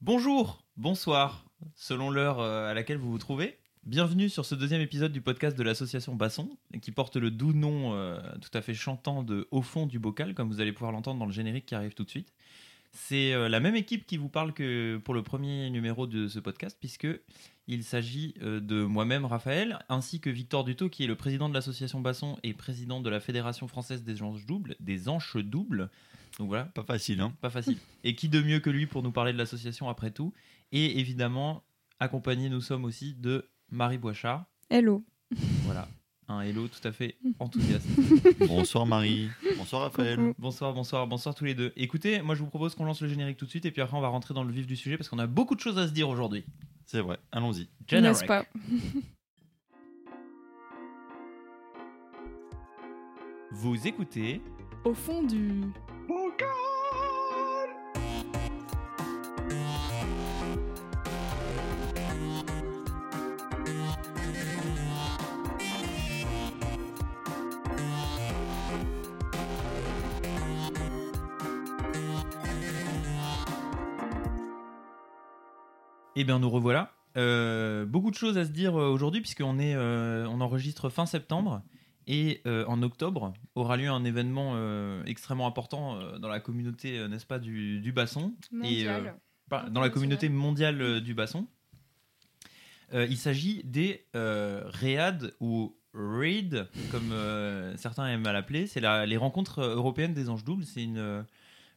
Bonjour, bonsoir, selon l'heure euh, à laquelle vous vous trouvez. Bienvenue sur ce deuxième épisode du podcast de l'association Basson, qui porte le doux nom euh, tout à fait chantant de Au fond du bocal, comme vous allez pouvoir l'entendre dans le générique qui arrive tout de suite. C'est euh, la même équipe qui vous parle que pour le premier numéro de ce podcast, puisque il s'agit de moi-même, Raphaël, ainsi que Victor Dutot, qui est le président de l'association Basson et président de la Fédération française des anches doubles, des anches doubles. Donc voilà, Pas facile, hein pas facile. Et qui de mieux que lui pour nous parler de l'association après tout Et évidemment, accompagnés nous sommes aussi de Marie Boichard. Hello. Voilà, un hello tout à fait enthousiaste. Bonsoir Marie. Bonsoir Raphaël. Coucou. Bonsoir, bonsoir, bonsoir tous les deux. Écoutez, moi je vous propose qu'on lance le générique tout de suite et puis après on va rentrer dans le vif du sujet parce qu'on a beaucoup de choses à se dire aujourd'hui. C'est vrai, allons-y. N'est-ce pas Vous écoutez Au fond du. Eh bien, nous revoilà. Euh, beaucoup de choses à se dire euh, aujourd'hui, puisqu'on est, euh, on enregistre fin septembre. Et euh, en octobre aura lieu un événement euh, extrêmement important euh, dans la communauté, n'est-ce pas, du, du basson. Et, dans la communauté mondiale du basson. Il s'agit des READ ou READ, comme certains aiment à l'appeler. C'est la- les rencontres européennes des anges doubles. C'est une,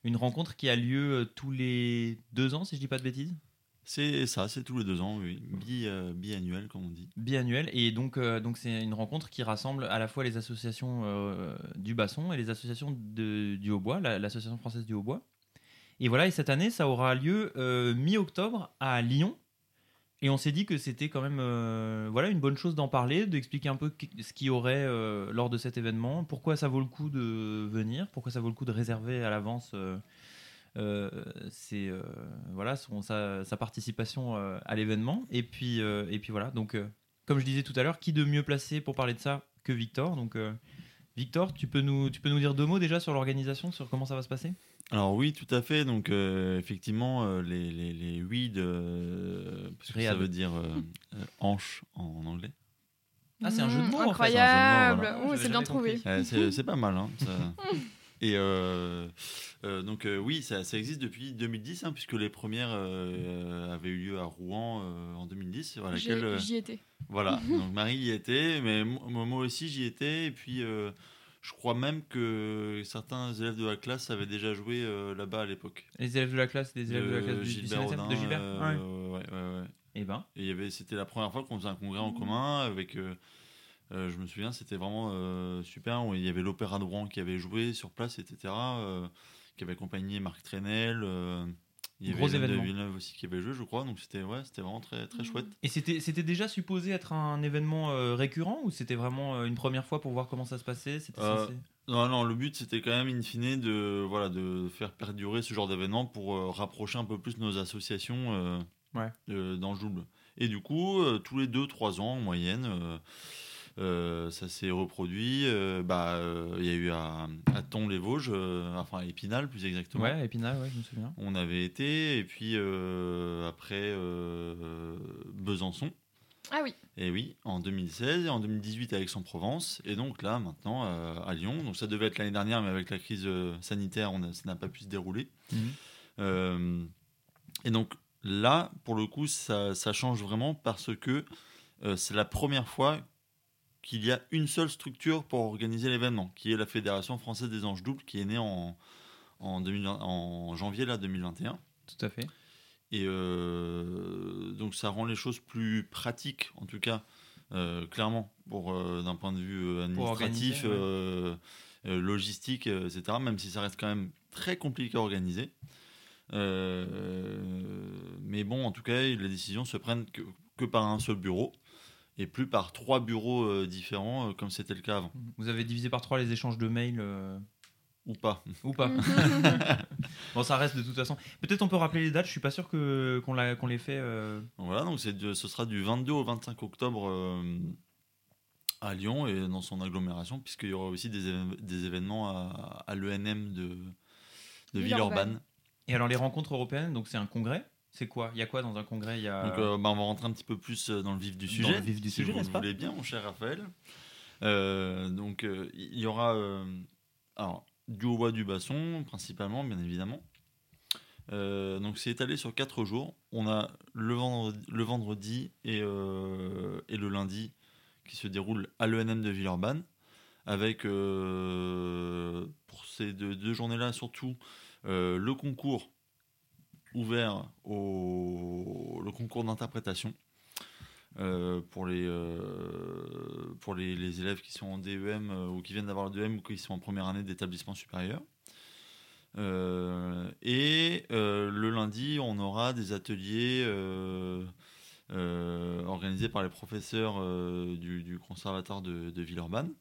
une rencontre qui a lieu tous les deux ans, si je dis pas de bêtises. C'est ça, c'est tous les deux ans, oui. Euh, biannuel, comme on dit. biannuel et donc euh, donc c'est une rencontre qui rassemble à la fois les associations euh, du basson et les associations de- du hautbois la- l'association française du hautbois et voilà et cette année ça aura lieu mi-octobre à Lyon et on s'est dit que c'était quand même voilà une bonne chose d'en parler d'expliquer un peu ce qu'il y aurait lors de cet événement pourquoi ça vaut le coup de venir pourquoi ça vaut le coup de réserver à l'avance c'est euh, voilà son, sa, sa participation euh, à l'événement et puis euh, et puis voilà donc euh, comme je disais tout à l'heure qui de mieux placé pour parler de ça que Victor? Donc euh, Victor tu peux nous tu peux nous dire deux mots déjà sur l'organisation sur comment ça va se passer? Alors oui, tout à fait. Donc euh, effectivement, euh, les, les, les weed, euh, parce que ça veut dire euh, euh, hanche en anglais. Ah, c'est un jeu de mots, en fait. Incroyable. C'est voilà. bien trouvé. Euh, c'est c'est pas mal, hein, ça. Et euh, euh, donc euh, oui, ça, ça existe depuis 2010, hein, puisque les premières euh, avaient eu lieu à Rouen euh, en 2010. à J'ai- laquelle, euh, J'y étais. Voilà, donc Marie y était, mais mo- moi aussi j'y étais, et puis euh, je crois même que certains élèves de la classe avaient déjà joué euh, là-bas à l'époque. les élèves de la classe les élèves de, la classe du, du Gilbert Rodin, de Gilbert euh, ouais. ouais, ouais, ouais. et ben Et c'était la première fois qu'on faisait un congrès en commun avec. Euh, je me souviens, c'était vraiment euh, super. où Il y avait l'Opéra de Rouen qui avait joué sur place, etc. euh, qui avait accompagné Marc Trenel. euh, il y avait Gros de événement. Villeneuve aussi qui avait joué, je crois. Donc c'était ouais, c'était vraiment très, très chouette. et c'était c'était déjà supposé être un événement euh, récurrent ou c'était vraiment euh, une première fois pour voir comment ça se passait c'était Euh, censé- Non, non, le but c'était quand même in fine de, voilà, de faire perdurer ce genre d'événement pour euh, rapprocher un peu plus nos associations euh, Ouais. euh, dans le double. Et du coup, euh, tous les 2-3 ans en moyenne, euh, ça s'est reproduit. euh, bah, euh, Il y a eu à, à Thon-les-Vosges, euh, enfin à Épinal plus exactement. ouais Épinal ouais je me souviens On avait été, et puis euh, après euh, Besançon. Ah oui. Et oui, en 2016 et en 2018 à Aix-en-Provence. Et donc là, maintenant, euh, à Lyon. Donc ça devait être l'année dernière, mais avec la crise euh, sanitaire, on a- ça n'a pas pu se dérouler. Mhm. Euh, et donc là, pour le coup, ça, ça change vraiment parce que euh, c'est la première fois qu'il y a une seule structure pour organiser l'événement, qui est la Fédération française des anges doubles, qui est née en, en, 2020 en janvier là, 2021. tout à fait Et euh, donc ça rend les choses plus pratiques, en tout cas, euh, clairement, pour euh, d'un point de vue administratif, ouais. logistique, etc. Même si ça reste quand même très compliqué à organiser. Mais bon, en tout cas, les décisions se prennent que, que par un seul bureau et plus par trois bureaux euh, différents, euh, comme c'était le cas avant. vous avez divisé par trois les échanges de mails euh, Ou pas. ou pas Bon, ça reste de toute façon. Peut-être on peut rappeler les dates. Je suis pas sûr que qu'on l'a- qu'on les fait. euh, Voilà, donc c'est ce sera du 22 au 25 octobre euh, à Lyon et dans son agglomération, puisqu'il y aura aussi des, des événements à, à l'ENM de, de Villeurbanne. Villeurbanne. Et alors les rencontres européennes, donc c'est un congrès. C'est quoi? Il y a quoi dans un congrès? Il y a... Donc, euh, bah, on va rentrer un petit peu plus euh, dans le vif du Dans sujet. le vif du si sujet, vous pas voulez bien, mon cher Raphaël. Euh, donc, euh, il y aura alors, du hautbois, du basson, principalement, bien évidemment. Donc, c'est étalé sur 4 jours. On a le vendredi, le vendredi et, et le lundi qui se déroulent à l'ENM de Villeurbanne. Avec, pour ces deux, deux journées-là, surtout, le concours ouvert au concours d'interprétation euh, pour les euh, les, élèves qui sont en DEM euh, ou qui viennent d'avoir le DEM ou qui sont en première année d'établissement supérieur. Et le lundi, on aura des ateliers organisés par les professeurs du, du conservatoire de, de Villeurbanne.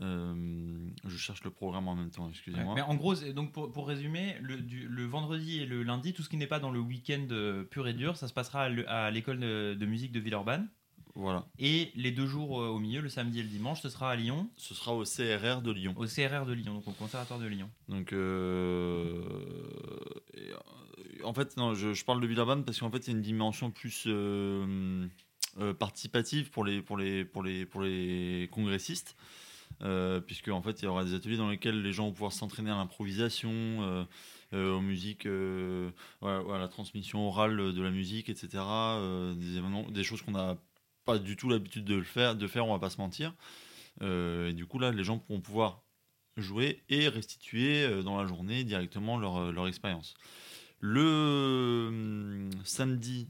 Euh, je cherche le programme en même temps, Ouais, excusez-moi. Mais en gros, donc pour, pour résumer, le, du- le vendredi et le lundi, tout ce qui n'est pas dans le week-end euh, pur et dur, ça se passera à le- à l'école de, de musique de Villeurbanne. Voilà, Et les deux jours euh, au milieu, le samedi et le dimanche, ce sera à Lyon, ce sera au CRR de Lyon. au CRR de Lyon, donc au Conservatoire de Lyon. Donc, euh, en fait, non, je, je parle de Villeurbanne parce qu'en fait, il y a une dimension plus euh, participative pour les, pour les, pour les, pour les congressistes. Euh, puisque en fait il y aura des ateliers dans lesquels les gens vont pouvoir s'entraîner à l'improvisation, euh, euh, aux musiques, euh, à la transmission orale de la musique, etc. des, choses qu'on n'a pas du tout l'habitude de faire, de faire, on va pas se mentir. Et du coup là, les gens pourront pouvoir jouer et restituer dans la journée directement leur, expérience. Le samedi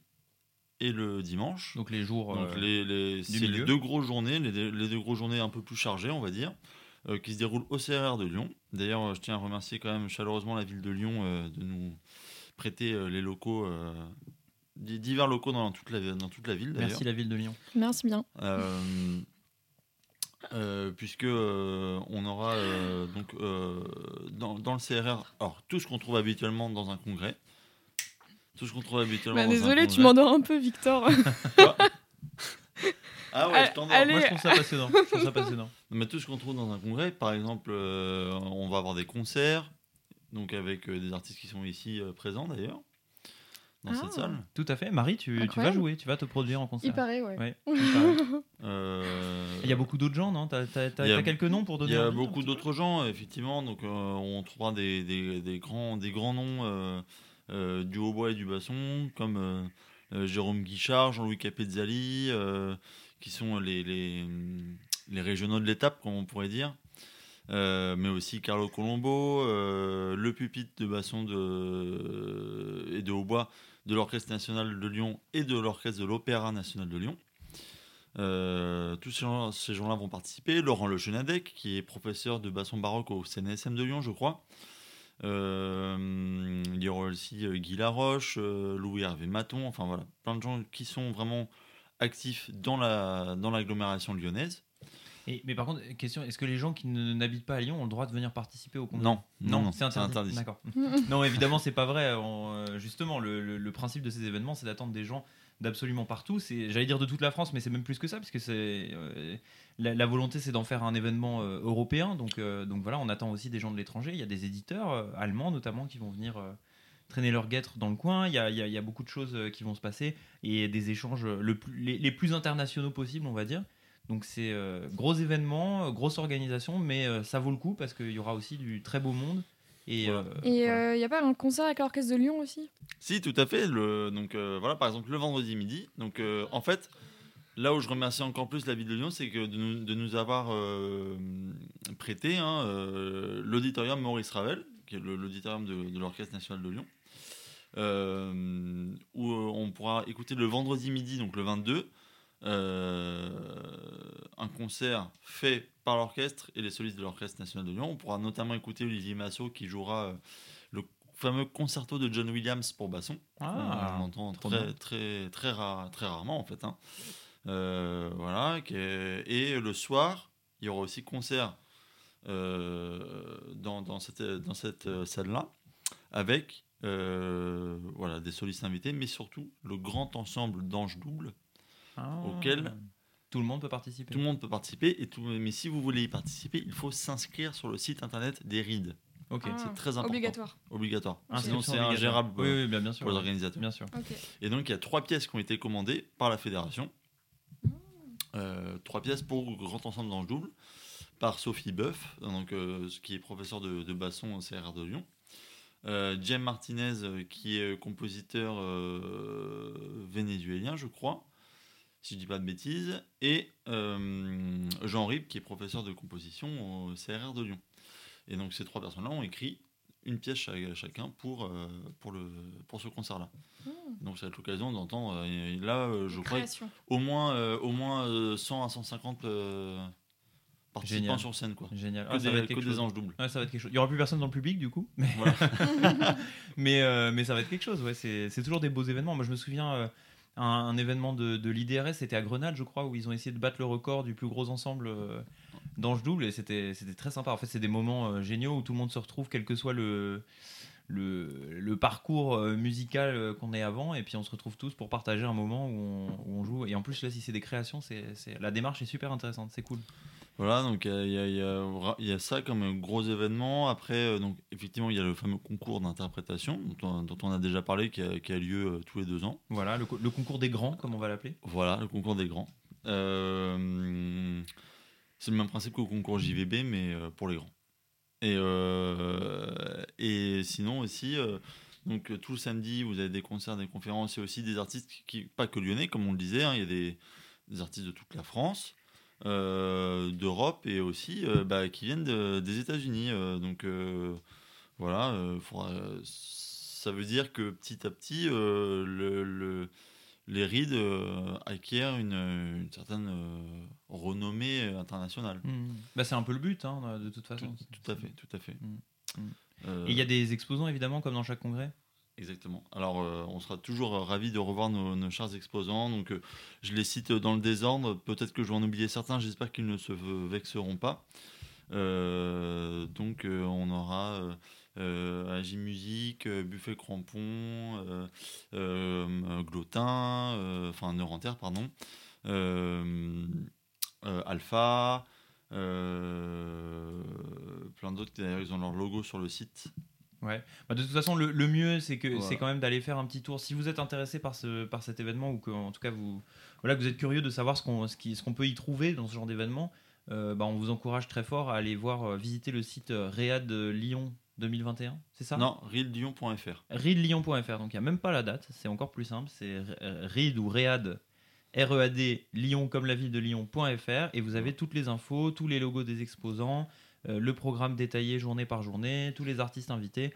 et le dimanche, Donc les jours. donc euh, les, les- c'est les deux grosses journées, les, deux- les deux grosses journées un peu plus chargées, on va dire, euh, qui se déroulent au CRR de Lyon. D'ailleurs, euh, je tiens à remercier quand même chaleureusement la ville de Lyon euh, de nous prêter euh, les locaux, euh, di- divers locaux dans toute la, dans toute la ville d'ailleurs. Merci la ville de Lyon. Merci bien. Euh, euh, puisque euh, on aura euh, donc euh, dans, dans le CRR alors tout ce qu'on trouve habituellement dans un congrès tout ce qu'on trouve habituellement Bah, désolé, tu m'endors un peu, Victor. Ah ouais je t'endors Allez. Moi je trouve ça passionnant. Je trouve ça passionnant. mais tout ce qu'on trouve dans un congrès par exemple euh, on va avoir des concerts donc avec euh, des artistes qui sont ici euh, présents d'ailleurs dans Ah. cette salle Tout à fait. Marie, tu, tu vas jouer, tu vas te produire en concert. Il paraît, ouais. Ouais, il paraît. Euh, Il y a beaucoup d'autres gens, non? T'as t'as- t'as- Il y a- t'as quelques noms pour Il donner y a beaucoup d'autres gens, effectivement. Donc, euh, on trouvera des, des, des grands, des grands noms du hautbois et du basson, comme euh, euh, Jérôme Guichard, Jean-Louis Capezzali, euh, qui sont les, régionaux de l'étape, comme on pourrait dire. Euh, mais aussi Carlo Colombo, euh, le pupitre de basson et de hautbois de l'Orchestre national de Lyon et de l'Orchestre de l'Opéra national de Lyon. Euh, tous ces gens-là vont participer. Laurent Le Chenadec, qui est professeur de basson baroque au CNSM de Lyon, je crois. Euh, il y aura aussi euh, Guy Laroche, euh, Louis-Hervé Maton, enfin voilà, plein de gens qui sont vraiment actifs dans la dans l'agglomération lyonnaise. Et, mais par contre, question, est-ce que les gens qui n'habitent pas à Lyon ont le droit de venir participer au congrès Non, non, non, c'est interdit. D'accord. non, évidemment, c'est pas vrai. On, justement, le, le- le principe de ces événements, c'est d'attendre des gens d'absolument partout. J'allais dire de toute la France, mais c'est même plus que ça, puisque c'est euh, la, volonté, c'est d'en faire un événement euh, européen. Donc, euh, donc voilà, on attend aussi des gens de l'étranger. Il y a des éditeurs allemands notamment qui vont venir. traîner leur guêtre dans le coin, il y a, beaucoup de choses qui vont se passer et des échanges les, plus internationaux possibles, on va dire. Donc c'est gros événement, grosse organisation, mais ça vaut le coup parce qu'il y aura aussi du très beau monde. Et, Voilà. euh, il voilà. n'y a pas un concert avec l'orchestre de Lyon aussi? Si, tout à fait. Le, donc euh, voilà, par exemple, le vendredi midi. Donc euh, en fait, là où je remercie encore plus la ville de Lyon, c'est que de nous, de nous avoir euh, prêté hein, euh, l'auditorium Maurice Ravel, qui est l'auditorium de, de l'Orchestre national de Lyon, euh, où euh, on pourra écouter le vendredi midi, donc le 22, euh, un concert fait par l'orchestre et les solistes de l'Orchestre national de Lyon. On pourra notamment écouter Olivier Massot qui jouera euh, le fameux concerto de John Williams pour basson. Ah, on entend trop très, très, très, rare- très rarement en fait. hein. Euh, voilà. Et le soir, il y aura aussi concert euh, dans, dans cette, dans cette euh, salle-là avec euh, voilà, des solistes invités, mais surtout le grand ensemble d'anges doubles. Ah. auquel- tout le monde peut participer. Tout le monde peut participer, et tout, mais si vous voulez y participer, il faut s'inscrire sur le site internet des RIDE. Ok. Ah, C'est très important. Obligatoire. Obligatoire. Sinon, Inscription c'est ingérable Oui, euh, oui, bien, bien sûr. pour les organisateurs. Bien sûr. Et donc, il y a trois pièces qui ont été commandées par la fédération. Mmh. Euh, trois pièces pour Grand Ensemble dans le double, par Sophie Boeuf, donc, euh, qui est professeur de, de basson au CRR de Lyon. Euh, Jem Martinez, qui est compositeur euh, vénézuélien, je crois, si je dis pas de bêtises. Et euh, Jean Rib, qui est professeur de composition au CRR de Lyon. Et donc, ces trois personnes-là ont écrit une pièce cha- chacun pour, euh, pour, le, pour ce concert-là. Mmh. Donc ça va être l'occasion d'entendre. euh, là, euh, je crois au moins, euh, au moins euh, 100 à 150 euh, participants Génial. sur scène. Quoi. Génial. Que, Ah, ça va des, être que chose. des anges doubles. Ouais, ça va être quelque chose. Il y aura plus personne dans le public du coup, mais Voilà. mais, euh, mais ça va être quelque chose. Ouais, c'est c'est toujours des beaux événements. Moi, je me souviens euh, un, événement de, de l'IDRS, c'était à Grenade, je crois, où ils ont essayé de battre le record du plus gros ensemble euh, d'anges doubles et c'était très sympa. En fait, c'est des moments euh, géniaux où tout le monde se retrouve, quel que soit le parcours euh, musical qu'on ait avant et puis on se retrouve tous pour partager un moment où on, joue et en plus là si c'est des créations la démarche est super intéressante c'est cool Voilà, donc euh, il y, a, y y ça comme un gros événement. Après, euh, donc, effectivement, il y a le fameux concours d'interprétation dont, on- dont on a déjà parlé, qui a, qui a lieu euh, tous les deux ans. voilà le, co- le concours des grands comme on va l'appeler Voilà, le concours des grands. Euh, c'est le même principe qu'au concours JVB, mais pour les grands. Et, et sinon aussi, donc tout le samedi, vous avez des concerts, des conférences, et aussi des artistes qui, pas que lyonnais, comme on le disait, hein, il y a des, des artistes de toute la France, d'Europe et aussi euh, bah, qui viennent de- des États-Unis. euh, donc euh, voilà, euh, faudra- ça veut dire que petit à petit, euh, le, le- les rides euh, acquièrent une, une certaine euh, renommée internationale. Bah, c'est un peu le but hein, de toute Tout, façon tout à fait, tout à fait. Mm. Mm. Euh, et il y a des exposants évidemment comme dans chaque congrès? Exactement. Alors, euh, on sera toujours euh, ravis de revoir nos, nos chers exposants. Donc, euh, je les cite dans le désordre. Peut-être que je vais en oublier certains. J'espère qu'ils ne se vexeront pas. Donc, on aura Agi Musique, Buffet Crampon, Glotin, enfin Neurantaire, pardon, Alpha, plein d'autres. D'ailleurs, ils ont leur logo sur le site. Ouais. Bah, de toute façon, le, le mieux, c'est que Voilà. c'est quand même d'aller faire un petit tour. Si vous êtes intéressé par ce par cet événement ou que en tout cas vous voilà que vous êtes curieux de savoir ce qu'on ce qui- ce qu'on peut y trouver dans ce genre d'événement, euh, bah, on vous encourage très fort à aller voir euh, visiter le site euh, Réad Lyon 2021. C'est ça? Non, reallyon.fr. readlyon.fr. Donc il n'y a même pas la date, c'est encore plus simple. C'est read ou read, R-E-A-D, Lyon comme la ville de Lyon.fr. Et vous avez toutes les infos, tous les logos des exposants, le programme détaillé journée par journée, tous les artistes invités.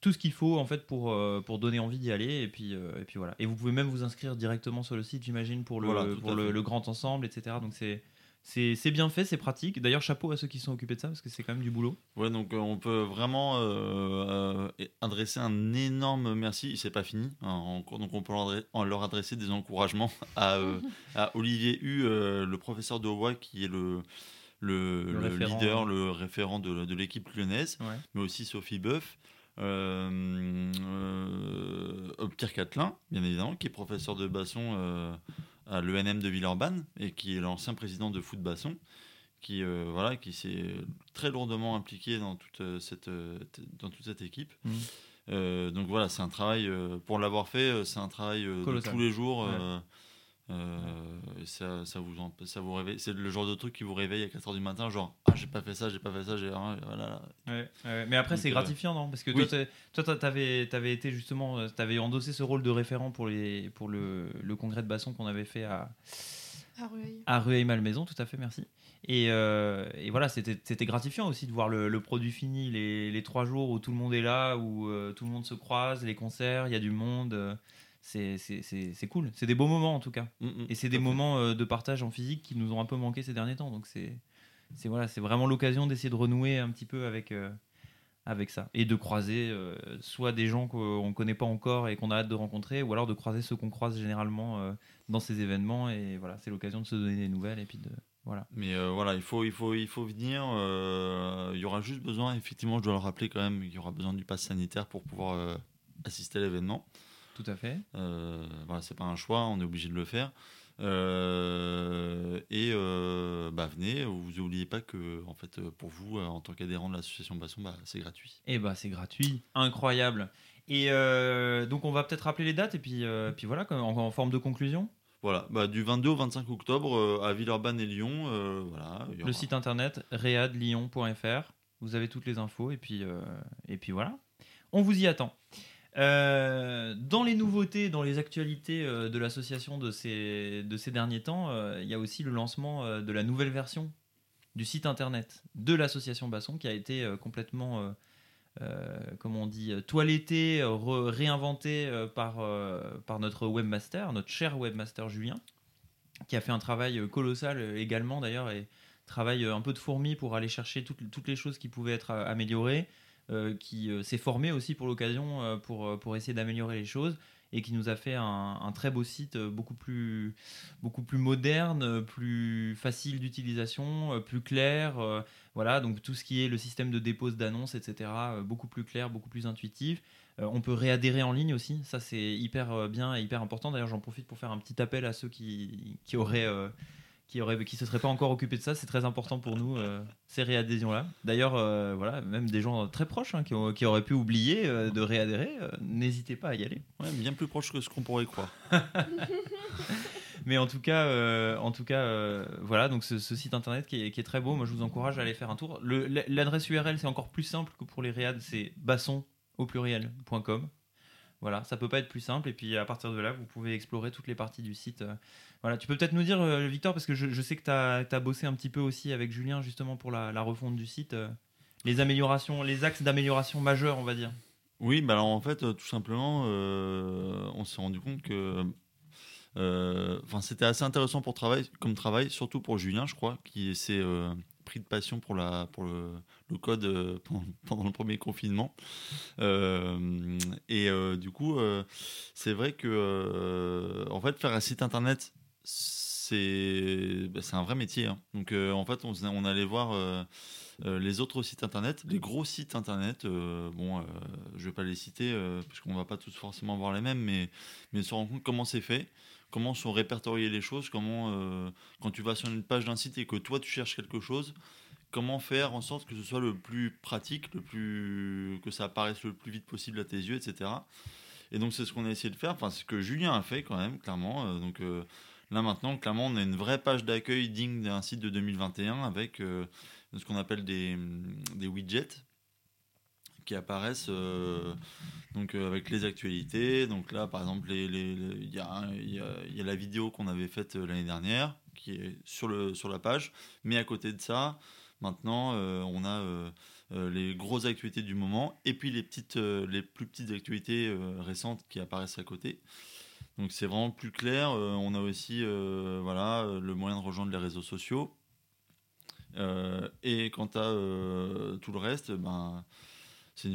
Tout ce qu'il faut en fait pour, euh, pour donner envie d'y aller et puis, euh, et puis voilà. Et vous pouvez même vous inscrire directement sur le site, j'imagine, pour le, Voilà, pour le, grand ensemble, etc. Donc c'est c'est bien fait, c'est pratique. D'ailleurs, chapeau à ceux qui sont occupés de ça parce que c'est quand même du boulot. Ouais, donc euh, on peut vraiment euh, euh, adresser un énorme merci. C'est pas fini. hein, donc on peut leur adresser, des encouragements à, euh, à Olivier Hu, euh, le professeur de Hawaii, qui est le, le, Le le référent, leader, ouais. le référent de, de l'équipe lyonnaise, Ouais. mais aussi Sophie Boeuf. euh, euh, Pierre Catelin, bien évidemment, qui est professeur de basson euh, à l'ENM de Villeurbanne et qui est l'ancien président de foot basson qui euh, voilà qui s'est très lourdement impliqué dans toute cette dans toute cette équipe. Euh, donc voilà c'est un travail pour l'avoir fait c'est un travail de tous les jours euh, ça, ça vous en- ça vous réveille c'est le genre de truc qui vous réveille à 4h du matin genre ah j'ai pas fait ça j'ai pas fait ça j'ai ah, voilà Ouais, ouais. Mais après, c'est euh, gratifiant, non? Parce que oui. toi, toi, t'avais, t'avais été justement, euh, t'avais endossé ce rôle de référent pour les, pour le, le congrès de basson qu'on avait fait à, À Rueil. à Rueil-Malmaison. Tout à fait, merci. Et, euh, et voilà, c'était, c'était gratifiant aussi de voir le, le produit fini, les, les trois jours où tout le monde est là, où euh, tout le monde se croise, les concerts, il y a du monde. C'est, cool. C'est des beaux moments en tout cas. Mm, mm, Et c'est des fait. moments euh, de partage en physique qui nous ont un peu manqué ces derniers temps. Donc c'est voilà, vraiment l'occasion d'essayer de renouer un petit peu avec euh, avec ça et de croiser euh, soit des gens qu'on connaît pas encore et qu'on a hâte de rencontrer, ou alors de croiser ceux qu'on croise généralement euh, dans ces événements. Et voilà, c'est l'occasion de se donner des nouvelles et puis de voilà. Mais euh, voilà, il faut, il faut, il faut venir. euh, il y aura juste besoin, effectivement, je dois le rappeler quand même, il y aura besoin du pass sanitaire pour pouvoir euh, assister à l'événement. Tout à fait. Euh, voilà, c'est pas un choix, on est obligé de le faire. Euh, et euh, bah, venez, vous n'oubliez pas que en fait, pour vous, en tant qu'adhérent de l'association Basson, bah, c'est gratuit. Et bah c'est gratuit, incroyable. Et donc on va peut-être rappeler les dates et puis, puis voilà, en, en, forme de conclusion. Voilà, bah, du 22 au 25 octobre à Villeurbanne et Lyon. voilà, Le site internet readlyon.fr, vous avez toutes les infos et puis, et puis voilà, on vous y attend. Euh, dans les nouveautés, dans les actualités euh, de l'association de ces, de ces derniers temps, euh, il y a aussi le lancement de la nouvelle version du site internet de l'association Basson qui a été complètement, comment on dit, toiletté, réinventé par, notre webmaster, notre cher webmaster Julien, qui a fait un travail colossal également d'ailleurs et travail un peu de fourmi pour aller chercher toutes les choses qui pouvaient être améliorées. Euh, qui euh, s'est formé aussi pour l'occasion euh, pour, pour essayer d'améliorer les choses et qui nous a fait un, très beau site beaucoup plus, beaucoup plus moderne, plus facile d'utilisation, plus clair. voilà, donc tout ce qui est le système de dépose d'annonces, etc., beaucoup plus clair, beaucoup plus intuitif. on peut réadhérer en ligne aussi, ça c'est hyper bien et hyper important. D'ailleurs, j'en profite pour faire un petit appel à ceux qui, qui auraient qui aurait qui se serait pas encore occupé de ça. C'est très important pour nous euh, ces réadhésions là. D'ailleurs, euh, voilà, même des gens très proches hein, qui, qui, auraient pu oublier euh, de réadhérer, n'hésitez pas à y aller. Ouais, bien plus proche que ce qu'on pourrait croire. Mais en tout cas, en tout cas, voilà, donc ce, site internet qui est, qui est, très beau. Moi, je vous encourage à aller faire un tour. L'adresse URL, c'est encore plus simple que pour les réads. C'est basson au pluriel.com. Voilà, ça peut pas être plus simple. Et puis à partir de là, vous pouvez explorer toutes les parties du site. Euh. Voilà, tu peux peut-être nous dire, euh, Victor, parce que je, sais que tu as, bossé un petit peu aussi avec Julien justement pour la, refonte du site, euh, les améliorations, les axes d'amélioration majeurs, on va dire. Oui, bah alors en fait, tout simplement, on s'est rendu compte que c'était assez intéressant pour travail, comme travail, surtout pour Julien, je crois, qui s'est pris de passion pour, la, pour le, code euh, pendant, le premier confinement. Euh, et euh, du coup, c'est vrai que en fait, faire un site internet, c'est bah, un vrai métier. Hein. Donc en fait, on, allait voir les autres sites internet, les gros sites internet. bon, je vais pas les citer parce qu'on va pas tous forcément voir les mêmes, mais, mais se rendre compte comment c'est fait comment sont répertoriées les choses, comment, quand tu vas sur une page d'un site et que toi tu cherches quelque chose, comment faire en sorte que ce soit le plus pratique, le plus que ça apparaisse le plus vite possible à tes yeux, etc. Et donc c'est ce qu'on a essayé de faire. Enfin, c'est ce que Julien a fait quand même, clairement. Euh, donc euh, là maintenant, clairement, on a une vraie page d'accueil digne d'un site de 2021 avec euh, ce qu'on appelle des, widgets qui apparaissent donc avec les actualités. Donc là, par exemple, il y, a la vidéo qu'on avait faite l'année dernière qui est sur, la page, mais à côté de ça, Maintenant, euh, on a euh, euh, les grosses actualités du moment et puis les, les plus petites actualités récentes qui apparaissent à côté. Donc c'est vraiment plus clair. on a aussi voilà, le moyen de rejoindre les réseaux sociaux. et quant à tout le reste, ben, c'est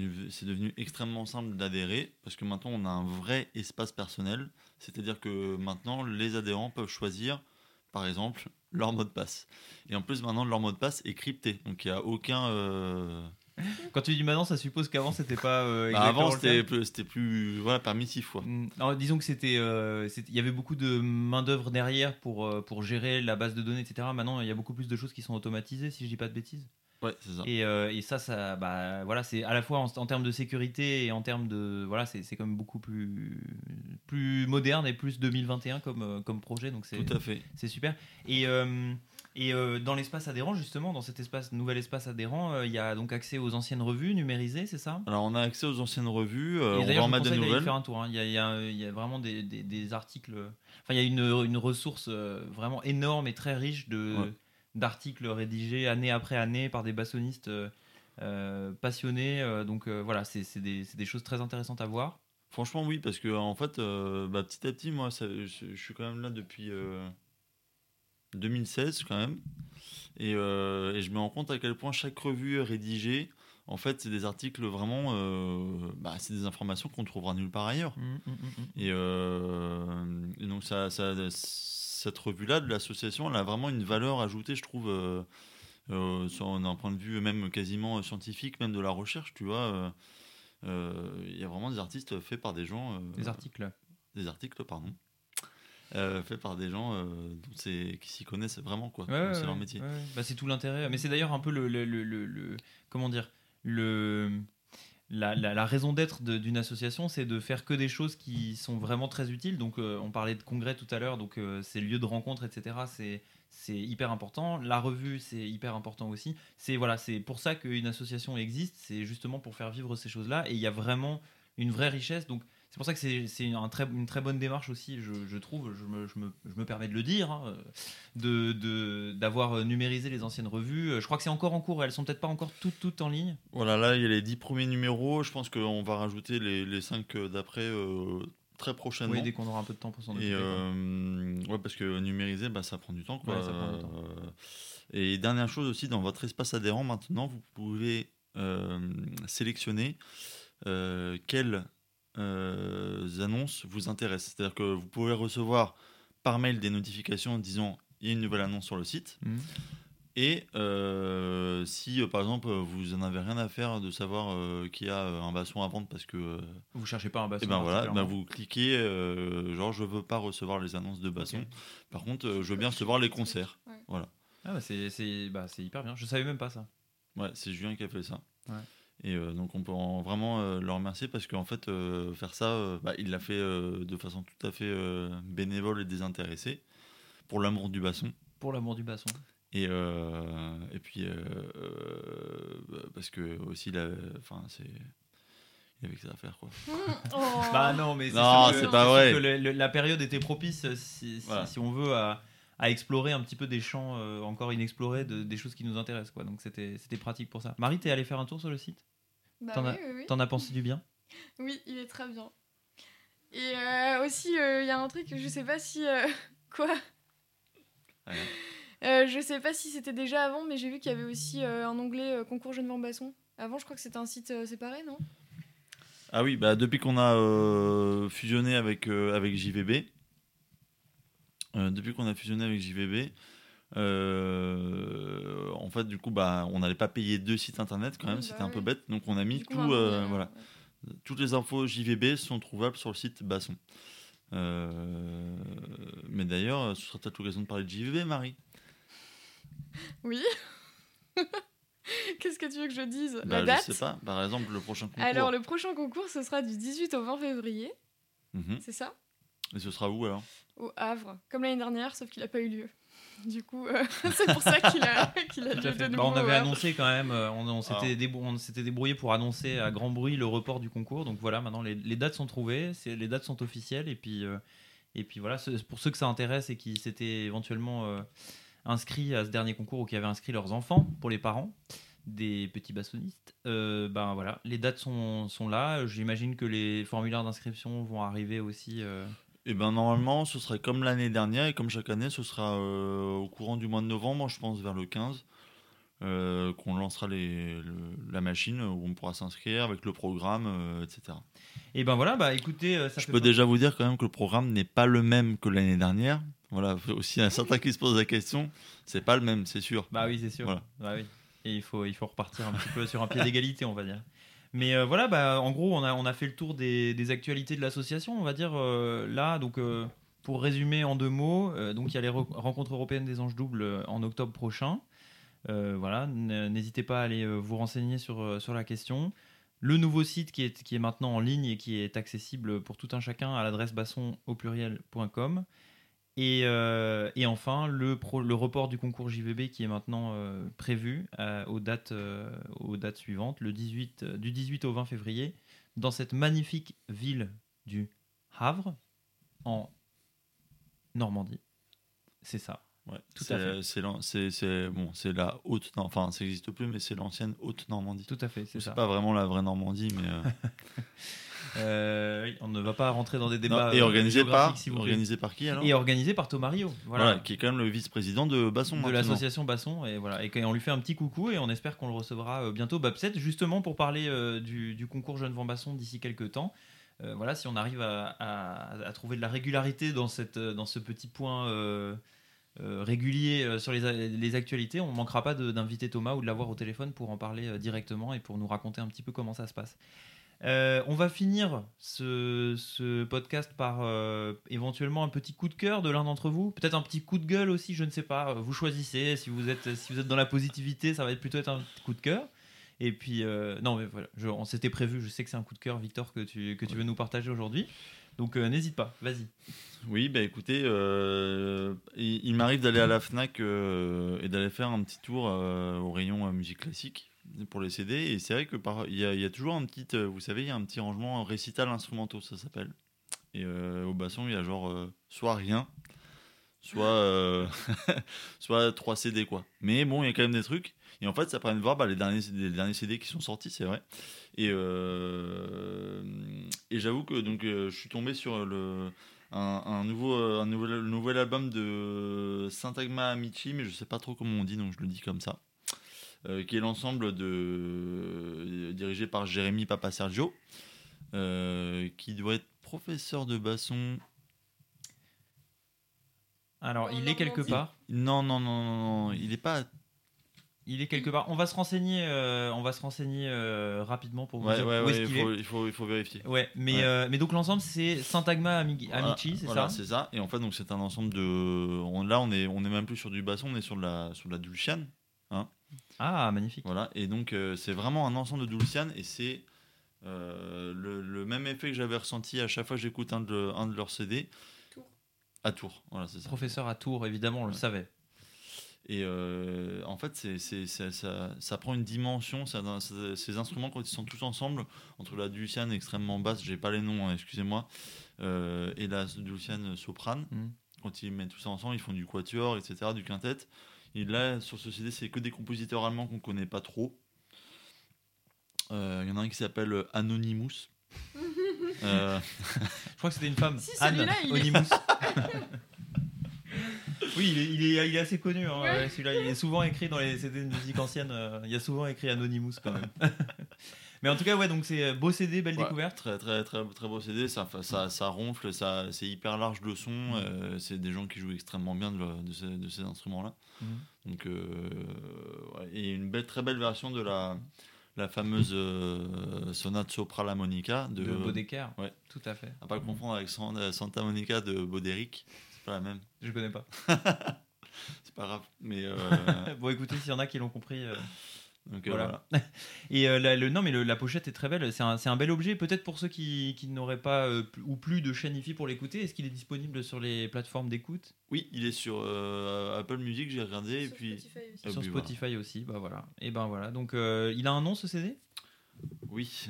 devenu extrêmement simple d'adhérer parce que maintenant on a un vrai espace personnel. C'est-à-dire que maintenant les adhérents peuvent choisir, par exemple, leur mot de passe. Et en plus, maintenant, leur mot de passe est crypté. Donc, il n'y a aucun. Euh, Quand tu dis maintenant, ça suppose qu'avant, c'était pas. Euh, bah, avant, c'était plus, plus voilà, permissif. Quoi. Mm. Alors, disons que c'était. Euh, il y avait beaucoup de main-d'œuvre derrière pour, pour gérer la base de données, etc. Maintenant, il y a beaucoup plus de choses qui sont automatisées, si je dis pas de bêtises. Et, euh, et, ça, ça bah, voilà, c'est à la fois en, termes de sécurité et en termes de. Voilà, c'est quand même beaucoup plus, plus moderne et plus 2021 comme, euh, comme projet. Donc Tout à fait. C'est super. Et. Euh, et dans l'espace adhérent, justement, dans cet espace, nouvel espace adhérent, il y a donc accès aux anciennes revues numérisées, c'est ça? Alors, on a accès aux anciennes revues, euh, on va des nouvelles. faire un tour. Hein. Il, y a, y y vraiment des, des, des articles. Enfin, il y a une, une ressource vraiment énorme et très riche de, d'articles rédigés année après année par des bassonistes euh, euh, passionnés. Euh, donc voilà, c'est des, des, choses très intéressantes à voir. Franchement, oui, parce que en fait, bah, petit à petit, moi, je, suis quand même là depuis 2016 quand même, et, et, je me rends compte à quel point chaque revue rédigée, en fait, c'est des articles vraiment, bah, c'est des informations qu'on trouvera nulle part ailleurs. Mmh, mmh, mmh, et, et, donc ça, ça cette revue-là de l'association, elle a vraiment une valeur ajoutée, je trouve, euh, euh, d'un point de vue même quasiment scientifique, même de la recherche, tu vois. Euh, il y a vraiment des artistes faits par des gens. des articles. Des articles, pardon. Euh, fait par des gens euh, qui s'y connaissent vraiment, quoi. Ouais, ouais, c'est leur métier. ouais. Bah, c'est tout l'intérêt. Mais c'est d'ailleurs un peu le, le- le- le- le- comment dire le la, la- la raison d'être d'une association, c'est de faire que des choses qui sont vraiment très utiles. Donc, euh, on parlait de congrès tout à l'heure, donc euh, c'est lieu de rencontre, etc. C'est c'est hyper important. La revue, c'est hyper important aussi. C'est voilà, c'est pour ça qu'une association existe. C'est justement pour faire vivre ces choses-là. Et il y a vraiment une vraie richesse. Donc, c'est pour ça que c'est c'est un très, une très bonne démarche aussi, je, je trouve. Je me, je, me, je me permets de le dire. hein, de de- d'avoir numérisé les anciennes revues. Euh, Je crois que c'est encore en cours, elles sont peut-être pas encore toutes, toutes en ligne. Voilà, là, il y a les 10 premiers numéros. Je pense qu'on va rajouter les, les 5 d'après euh, très prochainement. Oui, dès qu'on aura un peu de temps pour s'en occuper. Et euh, ouais, parce que numériser, bah, ça prend du temps. Quoi. Ouais, ça prend du temps. Euh, et dernière chose aussi, dans votre espace adhérent, maintenant, vous pouvez euh, sélectionner euh, quelles euh, annonces vous intéressent. C'est-à-dire que vous pouvez recevoir par mail des notifications disant il y a une nouvelle annonce sur le site. Mhm. Et euh, si, euh, par exemple, vous en avez rien à faire de savoir euh, qu'il y a un basson à vendre parce que euh, Vous cherchez pas un basson et ben voilà, ben vous cliquez, euh, genre je veux pas recevoir les annonces de basson. Par contre, euh, je veux bien recevoir les concerts. Ah, bah, c'est bah, c'est hyper bien. Je savais même pas ça. Ouais, c'est Julien qui a fait ça. Ouais. Et euh, donc on peut en- vraiment euh, le remercier parce qu'en fait, euh, faire ça, euh, bah, il l'a fait euh, de façon tout à fait euh, bénévole et désintéressée pour l'amour du basson. Pour l'amour du basson. Et, euh, et puis, euh, euh, bah, parce que aussi, enfin, c'est. Il avait que ça à faire, quoi. Oh. Bah non, mais c'est Non, sûr que- c'est pas vrai. que le- le- la période était propice, si, si- Voilà. si on veut, à, à explorer un petit peu des champs euh, encore inexplorés, de- des choses qui nous intéressent. Quoi. Donc c'était c'était pratique pour ça. Marie, t'es allée faire un tour sur le site? Bah t'en oui, as- oui, oui. T'en as pensé du bien? Oui, il est très bien. Et euh, aussi, euh, il y a un truc, je sais pas si. euh, quoi? Ouais. Euh, Je sais pas si c'était déjà avant, mais j'ai vu qu'il y avait aussi euh, un onglet euh, concours Jeune Basson. Avant, je crois que c'était un site euh, séparé, non? Ah oui, bah depuis qu'on a euh, fusionné avec, euh, avec JVB, euh, depuis qu'on a fusionné avec JVB, euh, en fait, du coup, bah, on n'allait pas payer deux sites internet quand même, Oui, c'était bah un peu bête. Donc on a mis coup, tout, euh, voilà, toutes les infos JVB sont trouvables sur le site Basson. Euh, mais d'ailleurs, ce sera peut-être l'occasion de parler de JVB, Marie. Oui. Qu'est-ce que tu veux que je dise? Bah, La date? Je sais pas. Par exemple, le prochain concours. Alors, le prochain concours, ce sera du 18 au 20 février, Mhm. c'est ça? Et ce sera où alors Au Havre, comme l'année dernière, sauf qu'il n'a pas eu lieu. Du coup, euh, c'est pour ça qu'il a, qu'il a lieu fait. de Bah, nouveau. on avait Havre. annoncé quand même, euh, on, on s'était Alors. débrou- on s'était débrouillé pour annoncer à grand bruit le report du concours. Donc voilà, maintenant les, les dates sont trouvées, les dates sont officielles. Et puis, euh, et puis voilà, pour ceux que ça intéresse et qui s'étaient éventuellement euh, inscrits à ce dernier concours ou qui avaient inscrit leurs enfants pour les parents des petits bassonistes, euh, ben voilà, les dates sont, sont là. J'imagine que les formulaires d'inscription vont arriver aussi. euh, Eh ben normalement, ce serait comme l'année dernière et comme chaque année, ce sera euh, au courant du mois de novembre, je pense vers le 15, euh, qu'on lancera les, le- la machine où on pourra s'inscrire avec le programme, euh, etc. Et ben voilà, bah écoutez, euh, ça Je fait peux pas- déjà vous dire quand même que le programme n'est pas le même que l'année dernière. Voilà, aussi un certain qui se pose la question, c'est pas le même, c'est sûr. Bah oui, c'est sûr. Voilà. Bah oui. Et il faut, il faut repartir un petit peu sur un pied d'égalité, on va dire. Mais euh, voilà, bah, en gros, on a, fait le tour des, actualités de l'association, on va dire euh, là. Donc, euh, pour résumer en deux mots, il y a les re- rencontres européennes des anges doubles en octobre prochain. Voilà, n'hésitez pas à aller vous renseigner sur, la question. Le nouveau site qui est, maintenant en ligne et qui est accessible pour tout un chacun à l'adresse basson. Et, euh, et enfin, le, pro- le report du concours JVB qui est maintenant euh, prévu euh, aux, dates, aux dates suivantes, le 18, euh, du 18 au 20 février, dans cette magnifique ville du Havre, en Normandie. C'est ça. Ouais, Tout à fait. C'est bon, c'est la haute, enfin ça n'existe plus, mais c'est l'ancienne haute Normandie. Tout à fait, c'est C'est ça. pas vraiment la vraie Normandie, mais euh, on ne va pas rentrer dans des non, débats. et euh, organisé par, si organisé qui alors Et organisé par Thomas Rio. Voilà, Voilà. qui est quand même le vice-président de Basson. de l'association Basson et voilà et qu'on lui fait un petit coucou et on espère qu'on le recevra euh, bientôt peut-être justement pour parler euh, du, du concours Jeune Vent Basson d'ici quelques temps Euh, voilà si on arrive à, à- à trouver de la régularité dans cette dans ce petit point euh, régulier euh, sur les, les actualités on ne manquera pas d'inviter Thomas ou de l'avoir au téléphone pour en parler euh, directement et pour nous raconter un petit peu comment ça se passe Euh, on va finir ce, ce podcast par euh, éventuellement un petit coup de cœur de l'un d'entre vous, peut-être un petit coup de gueule aussi, je ne sais pas. Vous choisissez. Si vous êtes si vous êtes dans la positivité, ça va être plutôt être un coup de cœur. Et puis euh, non mais voilà, je- on s'était prévu. Je sais que c'est un coup de cœur, Victor, que tu que tu veux nous partager aujourd'hui. Donc n'hésite pas, vas-y. Oui, bah écoutez, il, il m'arrive d'aller à la Fnac et d'aller faire un petit tour au rayon musique classique pour les CD. Et c'est vrai que par, il y, a, toujours un petit, euh, vous savez, il y a un petit rangement récital instrumentaux, ça s'appelle. Et euh, au basson, il y a genre euh, soit rien, soit euh, soit 3 CD quoi. Mais bon, il y a quand même des trucs. Et en fait, ça permet de voir bah, les, derniers, les derniers CD qui sont sortis, c'est vrai. Et, et j'avoue que donc, je suis tombé sur le, un, nouveau, un nouvel album de Syntagma Amici, mais je sais pas trop comment on dit, donc je le dis comme ça. Euh, qui est l'ensemble de euh, dirigé par Jérémy Papa Sergio, euh, qui doit être professeur de basson. Alors il est quelque part. Non, non, non, non, non, il est pas. Il est quelque part. On va se renseigner. euh, on va se renseigner euh, rapidement pour vous Ouais, dire ouais, où ouais, est-ce il qu'il est. faut, il, faut, il faut vérifier. Ouais, mais, Ouais. euh, mais donc l'ensemble c'est Syntagma Ami- Voilà, Amici, c'est voilà, ça c'est ça. Et en fait, donc c'est un ensemble de. on- là, on est, on est même plus sur du basson, on est sur de la, sur de la dulciane. Ah, magnifique. Voilà, et donc euh, c'est vraiment un ensemble de Dulciane et c'est euh, le, le même effet que j'avais ressenti à chaque fois que j'écoute un de, un de leurs CD. Tours. À Tours, voilà, c'est ça. Professeur à Tours, évidemment, on le savait. Et euh, en fait, c'est, ça, ça prend une dimension. Ça, ça- ces instruments, quand ils sont tous ensemble, entre la Dulciane extrêmement basse, j'ai pas les noms, hein, excusez-moi, euh, et la Dulciane soprane, Mhm. quand ils mettent tout ça ensemble, ils font du quatuor, etc., du quintet. Et là, sur ce CD, c'est que des compositeurs allemands qu'on connaît pas trop. Euh, Il y en a un qui s'appelle Anonymous. Euh, Je crois que c'était une femme. Si, Anne est- Onimus. oui, il est, il, est, il est assez connu. hein, ouais, Celui-là, il est souvent écrit dans les CD de musique ancienne. euh, il y a souvent écrit Anonymous quand même. Mais en tout cas, ouais, donc c'est euh, beau CD, belle Ouais, découverte. Très, très, très, très beau CD. Ça, ça, ça ronfle, ça, c'est hyper large de son. euh, c'est des gens qui jouent extrêmement bien de, de ces, de ces instruments-là. Mhm. Donc, euh, ouais, et une belle, très belle version de la, la fameuse euh, sonate sopra la monica de, De ouais. Tout à fait. à pas confondre avec San- Santa Monica de Baudéric. C'est pas la même. Je connais pas. C'est pas grave. Mais euh, bon, écoutez, s'il y en a qui l'ont compris. Donc, euh, Voilà. Et euh, la, le, non, mais le- la pochette est très belle. C'est un, c'est un bel objet. Peut-être pour ceux qui, qui n'auraient pas euh, ou plus de chaîne IFI pour l'écouter. Est-ce qu'il est disponible sur les plateformes d'écoute? Oui, il est sur euh, Apple Music, j'ai regardé. Et Sur puis, Spotify aussi. Et Sur puis, voilà. Spotify aussi. Bah voilà. Et ben voilà. Donc euh, il a un nom ce CD oui.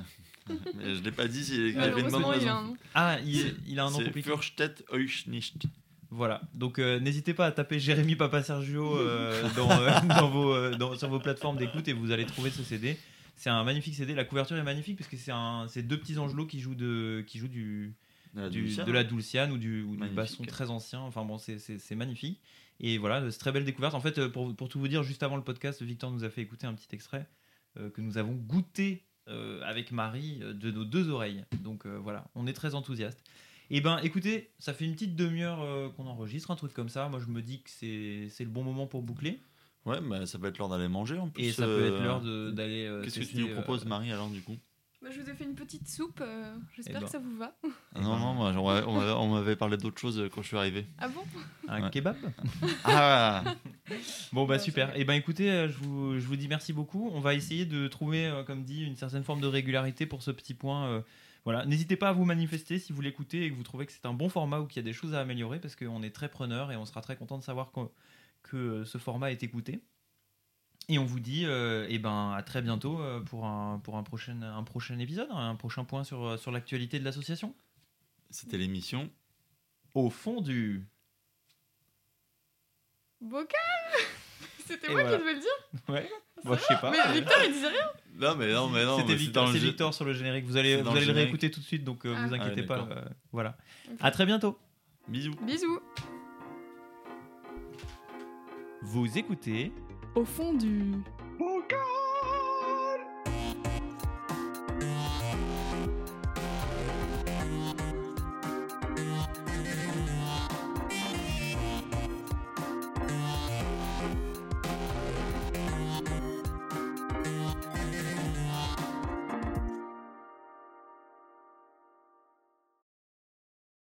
Mais je l'ai pas dit, il y avait une bonne raison. a un nom. Ah, il, il a un nom C'est compliqué. Fürstedt Euch nicht. Voilà. Donc euh, n'hésitez pas à taper Jérémy Papa Sergio euh, dans, euh, dans vos, euh, dans- sur vos plateformes d'écoute et vous allez trouver ce CD. C'est un magnifique CD. La couverture est magnifique parce que c'est un, c'est deux petits angelots qui jouent de, qui jouent du, La du- de la dulciane ou du, ou du Magnifique. basson très ancien. Enfin bon, c'est- c'est c'est magnifique. Et voilà, c'est très belle découverte. En fait, pour, pour tout vous dire, juste avant le podcast, Victor nous a fait écouter un petit extrait euh, que nous avons goûté euh, avec Marie de nos deux oreilles. Donc euh, voilà, on est très enthousiaste. Et ben écoutez, ça fait une petite demi-heure euh, qu'on enregistre, un truc comme ça. Moi je me dis que c'est c'est le bon moment pour boucler. Ouais, bah, ça peut être l'heure d'aller manger en plus. Et ça peut euh, être l'heure de- d'aller. euh, Qu'est-ce que tu tester, nous euh, proposes, Marie, alors, du coup? Bah, je vous ai fait une petite soupe. euh, J'espère Eh ben. que ça vous va. Ah Non, non, moi, on m'avait- on m'avait- on m'avait parlé d'autre chose euh, quand je suis arrivé. Ah bon? Un Ouais. kebab? Ah Bon bah super. Et ben écoutez, euh, je vous, je vous dis merci beaucoup. On va essayer de trouver, euh, comme dit, une certaine forme de régularité pour ce petit point. euh, voilà, n'hésitez pas à vous manifester si vous l'écoutez et que vous trouvez que c'est un bon format ou qu'il y a des choses à améliorer parce qu'on est très preneur et on sera très content de savoir que, que euh, ce format est écouté. Et on vous dit, euh, eh ben à très bientôt euh, pour un pour un prochain un prochain épisode, un prochain point sur sur l'actualité de l'association. C'était l'émission. Au fond du Bocal C'était moi voilà. qui devais le dire ouais. Bon, je sais pas. Mais Victor, il disait rien Non, mais non, mais non. C'était Victor, sur le générique. Vous allez, vous le allez le réécouter tout de suite, donc euh, Ah. vous Ah, inquiétez pas. euh, voilà. À très bientôt. Bisous. Bisous Vous écoutez Au fond du...